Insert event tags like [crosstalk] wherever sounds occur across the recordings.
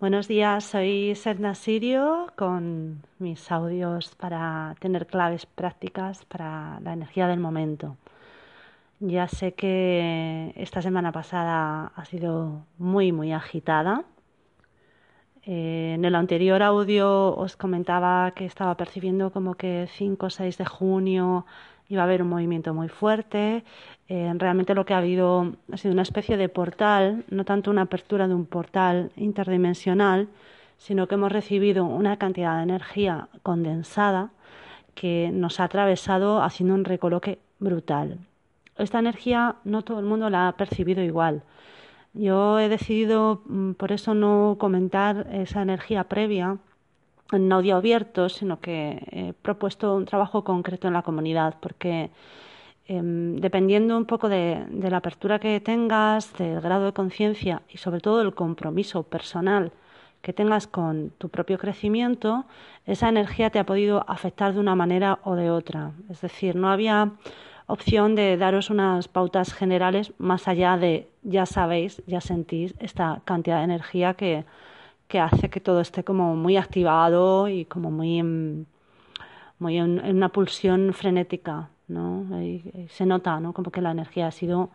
Buenos días, soy Sedna Sirio con mis audios para tener claves prácticas para la energía del momento. Ya sé que esta semana pasada ha sido muy, muy agitada. Eh, en el anterior audio os comentaba que estaba percibiendo como que 5 o 6 de junio iba a haber un movimiento muy fuerte. Eh, realmente lo que ha habido ha sido una especie de portal, no tanto una apertura de un portal interdimensional, sino que hemos recibido una cantidad de energía condensada que nos ha atravesado haciendo un recoloque brutal. Esta energía no todo el mundo la ha percibido igual. Yo he decidido mm, por eso no comentar esa energía previa en audio abierto, sino que he propuesto un trabajo concreto en la comunidad, porque em, dependiendo un poco de, la apertura que tengas, del grado de conciencia y sobre todo del compromiso personal que tengas con tu propio crecimiento, esa energía te ha podido afectar de una manera o de otra. Es decir, no había opción de daros unas pautas generales más allá de ya sabéis, ya sentís esta cantidad de energía que, que hace que todo esté como muy activado y como muy, muy en, una pulsión frenética, ¿no? se nota, ¿no? Como que la energía ha sido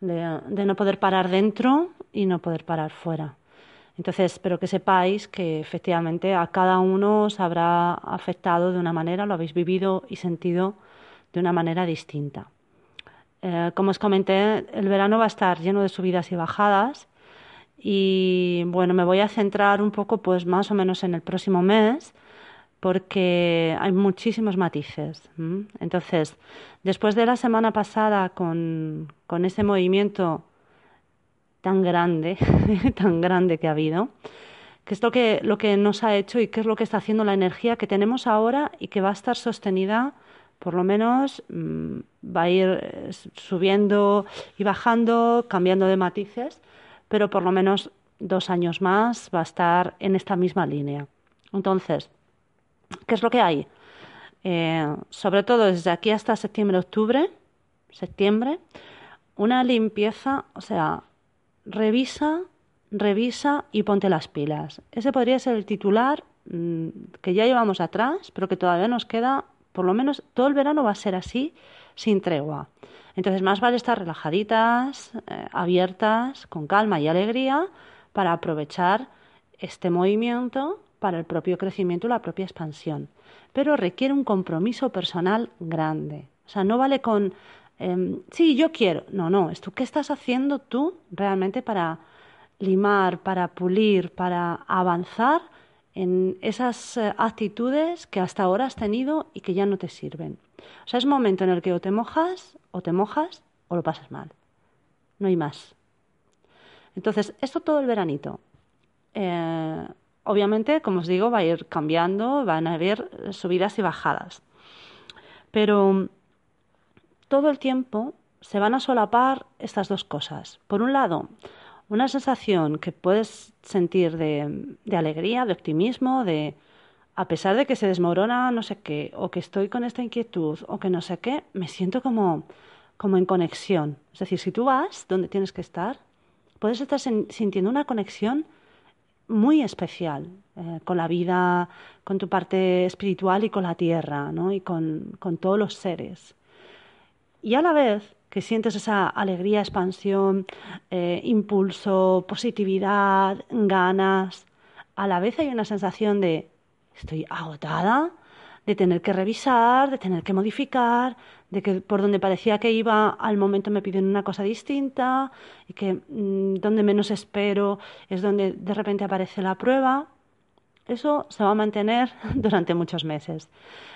de, de, no poder parar dentro y no poder parar fuera. Entonces, espero que sepáis que efectivamente a cada uno os habrá afectado de una manera, lo habéis vivido y sentido de una manera distinta. Eh, como os comenté, el verano va a estar lleno de subidas y bajadas y bueno, me voy a centrar un poco pues más o menos en el próximo mes porque hay muchísimos matices. Entonces, después de la semana pasada con, con ese movimiento tan grande, [laughs] tan grande que ha habido, que es lo que, lo que nos ha hecho y qué es lo que está haciendo la energía que tenemos ahora y que va a estar sostenida, por lo menos mm, va a ir eh, subiendo y bajando, cambiando de matices, pero por lo menos dos años más va a estar en esta misma línea. Entonces, ¿qué es lo que hay? Eh, sobre todo desde aquí hasta septiembre-octubre, septiembre, una limpieza, o sea, revisa, revisa y ponte las pilas. Ese podría ser el titular mm, que ya llevamos atrás, pero que todavía nos queda, por lo menos todo el verano va a ser así, sin tregua. Entonces, más vale estar relajaditas, eh, abiertas, con calma y alegría para aprovechar este movimiento para el propio crecimiento y la propia expansión. Pero requiere un compromiso personal grande. O sea, no vale con, em, sí, yo quiero. No, no, esto, ¿qué estás haciendo tú realmente para limar, para pulir, para avanzar en esas eh, actitudes que hasta ahora has tenido y que ya no te sirven? O sea, es momento en el que o te mojas, o te mojas, o lo pasas mal. No hay más. Entonces, esto todo el veranito. Eh, obviamente, como os digo, va a ir cambiando, van a haber subidas y bajadas. Pero todo el tiempo se van a solapar estas dos cosas. Por un lado, una sensación que puedes sentir de, de alegría, de optimismo, de a pesar de que se desmorona no sé qué, o que estoy con esta inquietud, o que no sé qué, me siento como, como en conexión. Es decir, si tú vas donde tienes que estar, puedes estar sintiendo una conexión muy especial eh, con la vida, con tu parte espiritual y con la tierra, ¿no? y con, con todos los seres. Y a la vez que sientes esa alegría, expansión, eh, impulso, positividad, ganas, a la vez hay una sensación de estoy agotada de tener que revisar, de tener que modificar, de que por donde parecía que iba al momento me piden una cosa distinta y que mm, donde menos espero es donde de repente aparece la prueba. Eso se va a mantener [laughs] durante muchos meses.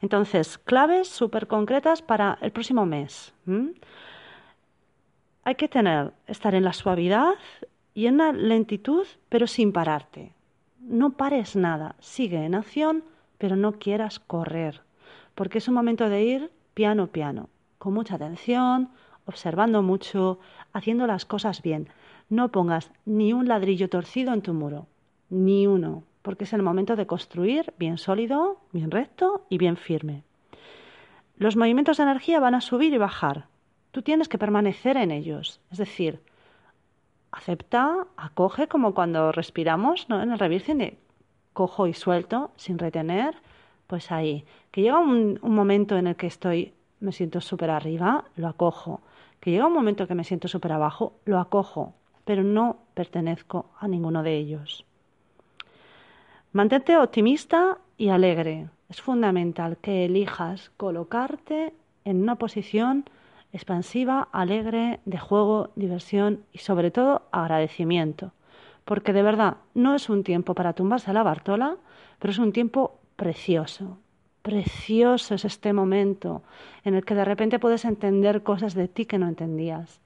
Entonces, claves súper concretas para el próximo mes. Hay que tener, estar en la suavidad y en la lentitud, pero sin pararte no pares nada, sigue en acción, pero no quieras correr, porque es un momento de ir piano piano, con mucha atención, observando mucho, haciendo las cosas bien. No pongas ni un ladrillo torcido en tu muro, ni uno, porque es el momento de construir bien sólido, bien recto y bien firme. Los movimientos de energía van a subir y bajar. Tú tienes que permanecer en ellos, es decir, acepta, acoge, como cuando respiramos ¿no? en el revirgen de cojo y suelto sin retener, pues ahí. Que llega un, momento en el que estoy, me siento súper arriba, lo acojo. Que llega un momento en que me siento súper abajo, lo acojo, pero no pertenezco a ninguno de ellos. Mantente optimista y alegre. Es fundamental que elijas colocarte en una posición expansiva, alegre, de juego, diversión y sobre todo agradecimiento. Porque de verdad no es un tiempo para tumbarse a la Bartola, pero es un tiempo precioso. Precioso es este momento en el que de repente puedes entender cosas de ti que no entendías.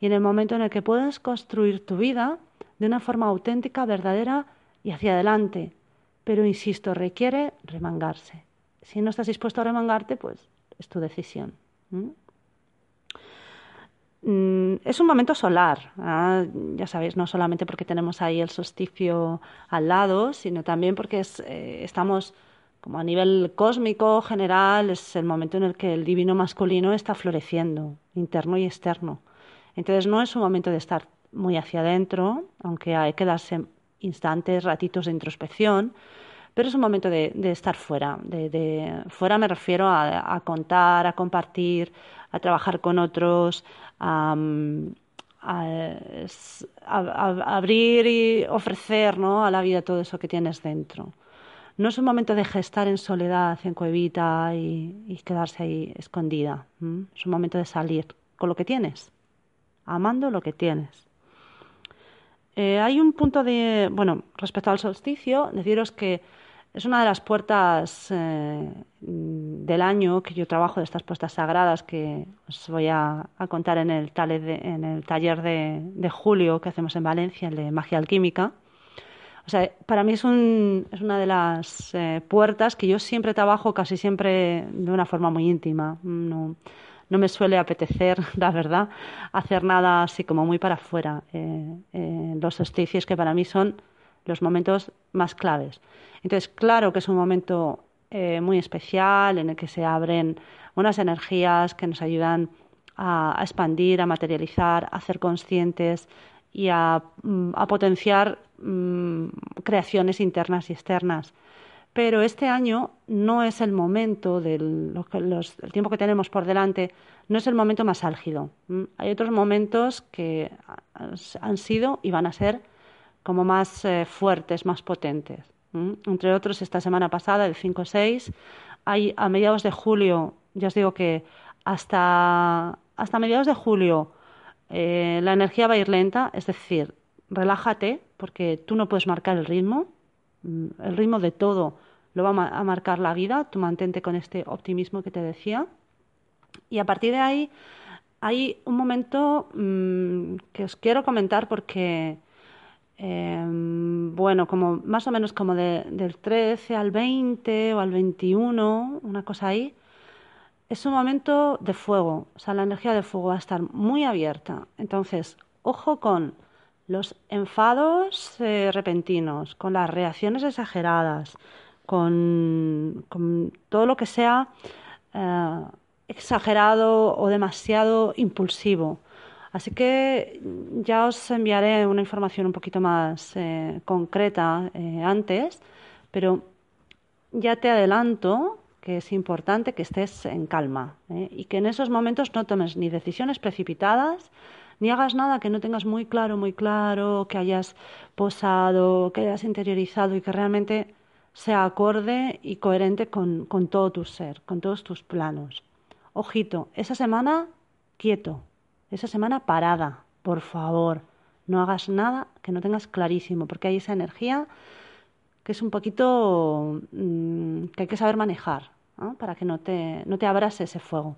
Y en el momento en el que puedes construir tu vida de una forma auténtica, verdadera y hacia adelante. Pero insisto, requiere remangarse. Si no estás dispuesto a remangarte, pues es tu decisión. Es un momento solar, ¿ah? ya sabéis, no solamente porque tenemos ahí el solsticio al lado, sino también porque eh, estamos como a nivel cósmico general, es el momento en el que el divino masculino está floreciendo, interno y externo. Entonces no es un momento de estar muy hacia adentro, aunque hay que darse instantes, ratitos de introspección, pero es un momento de, estar fuera. De, fuera me refiero a, contar, a compartir, a trabajar con otros, a, abrir y ofrecer ¿no? a la vida todo eso que tienes dentro. No es un momento de gestar en soledad, en cuevita y, quedarse ahí escondida. Es un momento de salir con lo que tienes, amando lo que tienes. Eh, hay un punto de, bueno, respecto al solsticio, deciros que es una de las puertas eh, del año que yo trabajo, de estas puertas sagradas que os voy a, contar en el, taller de, julio que hacemos en Valencia, el de magia alquímica. O sea, para mí es, un, es una de las eh, puertas que yo siempre trabajo casi siempre de una forma muy íntima. No, me suele apetecer, [laughs] la verdad, hacer nada así como muy para afuera. Eh, los solsticios que para mí son los momentos más claves. Entonces, claro que es un momento eh, muy especial en el que se abren unas energías que nos ayudan a, expandir, a materializar, a hacer conscientes y a, mm, potenciar mm, creaciones internas y externas. Pero este año no es el momento del el tiempo que tenemos por delante, no es el momento más álgido. Hay otros momentos que han sido y van a ser como más eh, fuertes, más potentes. Entre otros, esta semana pasada, el 5-6, hay a mediados de julio, ya os digo que hasta, hasta mediados de julio eh, la energía va a ir lenta, es decir, relájate porque tú no puedes marcar el ritmo, mm, el ritmo de todo lo va a marcar la vida, tú mantente con este optimismo que te decía. Y a partir de ahí hay un momento mm, que os quiero comentar porque Em, bueno, como más o menos como del 13 al 20 o al 21, una cosa ahí, es un momento de fuego, o sea, la energía de fuego va a estar muy abierta. Entonces, ojo con los enfados eh, repentinos, con las reacciones exageradas, con, todo lo que sea eh, exagerado o demasiado impulsivo. Así que ya os enviaré una información un poquito más eh, concreta eh, antes, pero ya te adelanto que es importante que estés en calma ¿eh? y que en esos momentos no tomes ni decisiones precipitadas, ni hagas nada que no tengas muy claro, muy claro, que hayas posado, que hayas interiorizado y que realmente sea acorde y coherente con, con todo tu ser, con todos tus planos. Ojito, esa semana quieto, esa semana parada, por favor. No hagas nada que no tengas clarísimo, porque hay esa energía que es un poquito mm, que hay que saber manejar para que no te, no te abrase ese fuego.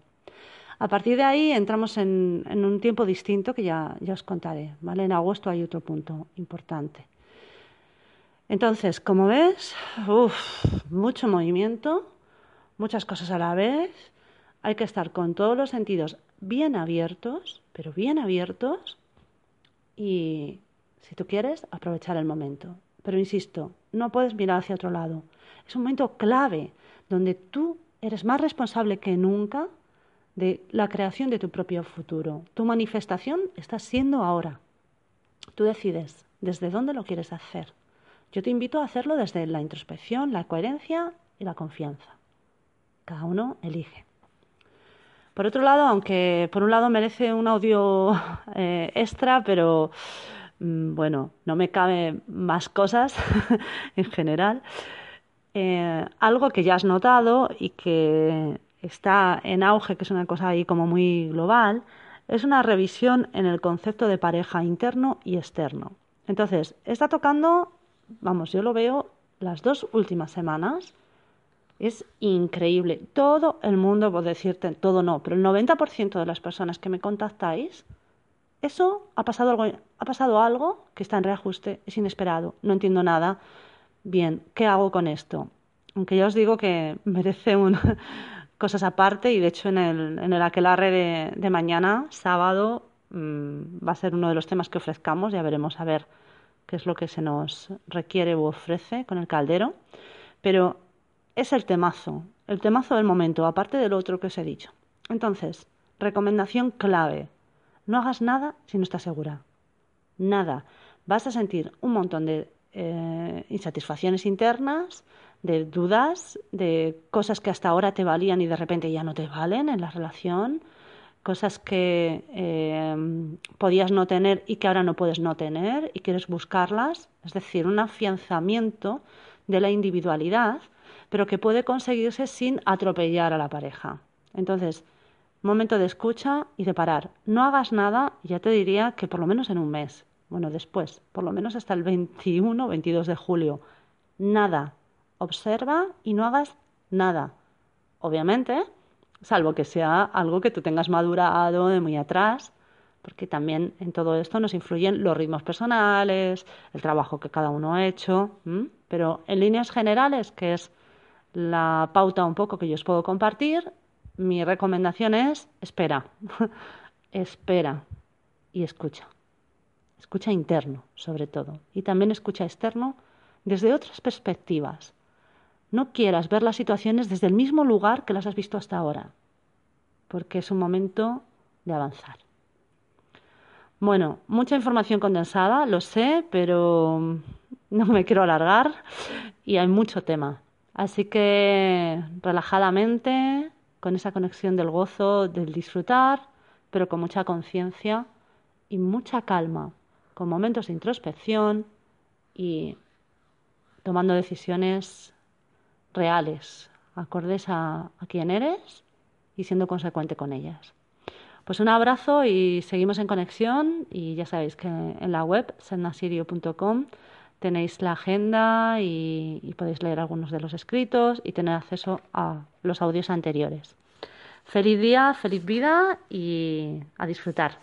A partir de ahí entramos en, un tiempo distinto que ya, ya os contaré. ¿vale? En agosto hay otro punto importante. Entonces, como ves, mucho movimiento, muchas cosas a la vez. Hay que estar con todos los sentidos bien abiertos, pero bien abiertos y, si tú quieres, aprovechar el momento. Pero insisto, no puedes mirar hacia otro lado. Es un momento clave donde tú eres más responsable que nunca de la creación de tu propio futuro. Tu manifestación está siendo ahora. Tú decides desde dónde lo quieres hacer. Yo te invito a hacerlo desde la introspección, la coherencia y la confianza. Cada uno elige. Por otro lado, aunque por un lado merece un audio [laughs] eh, extra, pero mm, bueno, no me cabe más cosas [laughs] en general. Eh, algo que ya has notado y que está en auge, que es una cosa ahí como muy global, es una revisión en el concepto de pareja interno y externo. Entonces, está tocando, vamos, yo lo veo las dos últimas semanas, es increíble. Todo el mundo, por decirte, todo no, pero el 90% de las personas que me contactáis, eso ha pasado algo, ha pasado algo que está en reajuste, es inesperado, no entiendo nada. Bien, ¿qué hago con esto? Aunque ya os digo que [laughs] merece un, [laughs] cosas aparte y de hecho en el, en el aquelarre de, de mañana, sábado, mm, va a ser uno de los temas que ofrezcamos, ya veremos a ver qué es lo que se nos requiere u ofrece con el caldero, pero es el temazo, el temazo del momento, aparte del otro que os he dicho. Entonces, recomendación clave, no hagas nada si no estás segura, nada. Vas a sentir un montón de eh, insatisfacciones internas, de dudas, de cosas que hasta ahora te valían y de repente ya no te valen en la relación, cosas que eh, podías no tener y que ahora no puedes no tener y quieres buscarlas, es decir, un afianzamiento de la individualidad, pero que puede conseguirse sin atropellar a la pareja. Entonces, momento de escucha y de parar. No hagas nada, ya te diría que por lo menos en un mes, bueno, después, por lo menos hasta el 21 22 de julio, nada, observa y no hagas nada. Obviamente, salvo que sea algo que tú tengas madurado de muy atrás, porque también en todo esto nos influyen los ritmos personales, el trabajo que cada uno ha hecho, pero en líneas generales, que es la pauta un poco que yo os puedo compartir, mi recomendación es espera, [laughs] espera y escucha. Escucha interno, sobre todo, y también escucha externo desde otras perspectivas. No quieras ver las situaciones desde el mismo lugar que las has visto hasta ahora, porque es un momento de avanzar. Bueno, mucha información condensada, lo sé, pero no me quiero alargar y hay mucho tema. Así que relajadamente, con esa conexión del gozo, del disfrutar, pero con mucha conciencia y mucha calma, con momentos de introspección y tomando decisiones reales, acordes a, quién eres y siendo consecuente con ellas. Pues un abrazo y seguimos en conexión y ya sabéis que en la web sennasirio.com tenéis la agenda y, podéis leer algunos de los escritos y tener acceso a los audios anteriores. Feliz día, feliz vida y a disfrutar.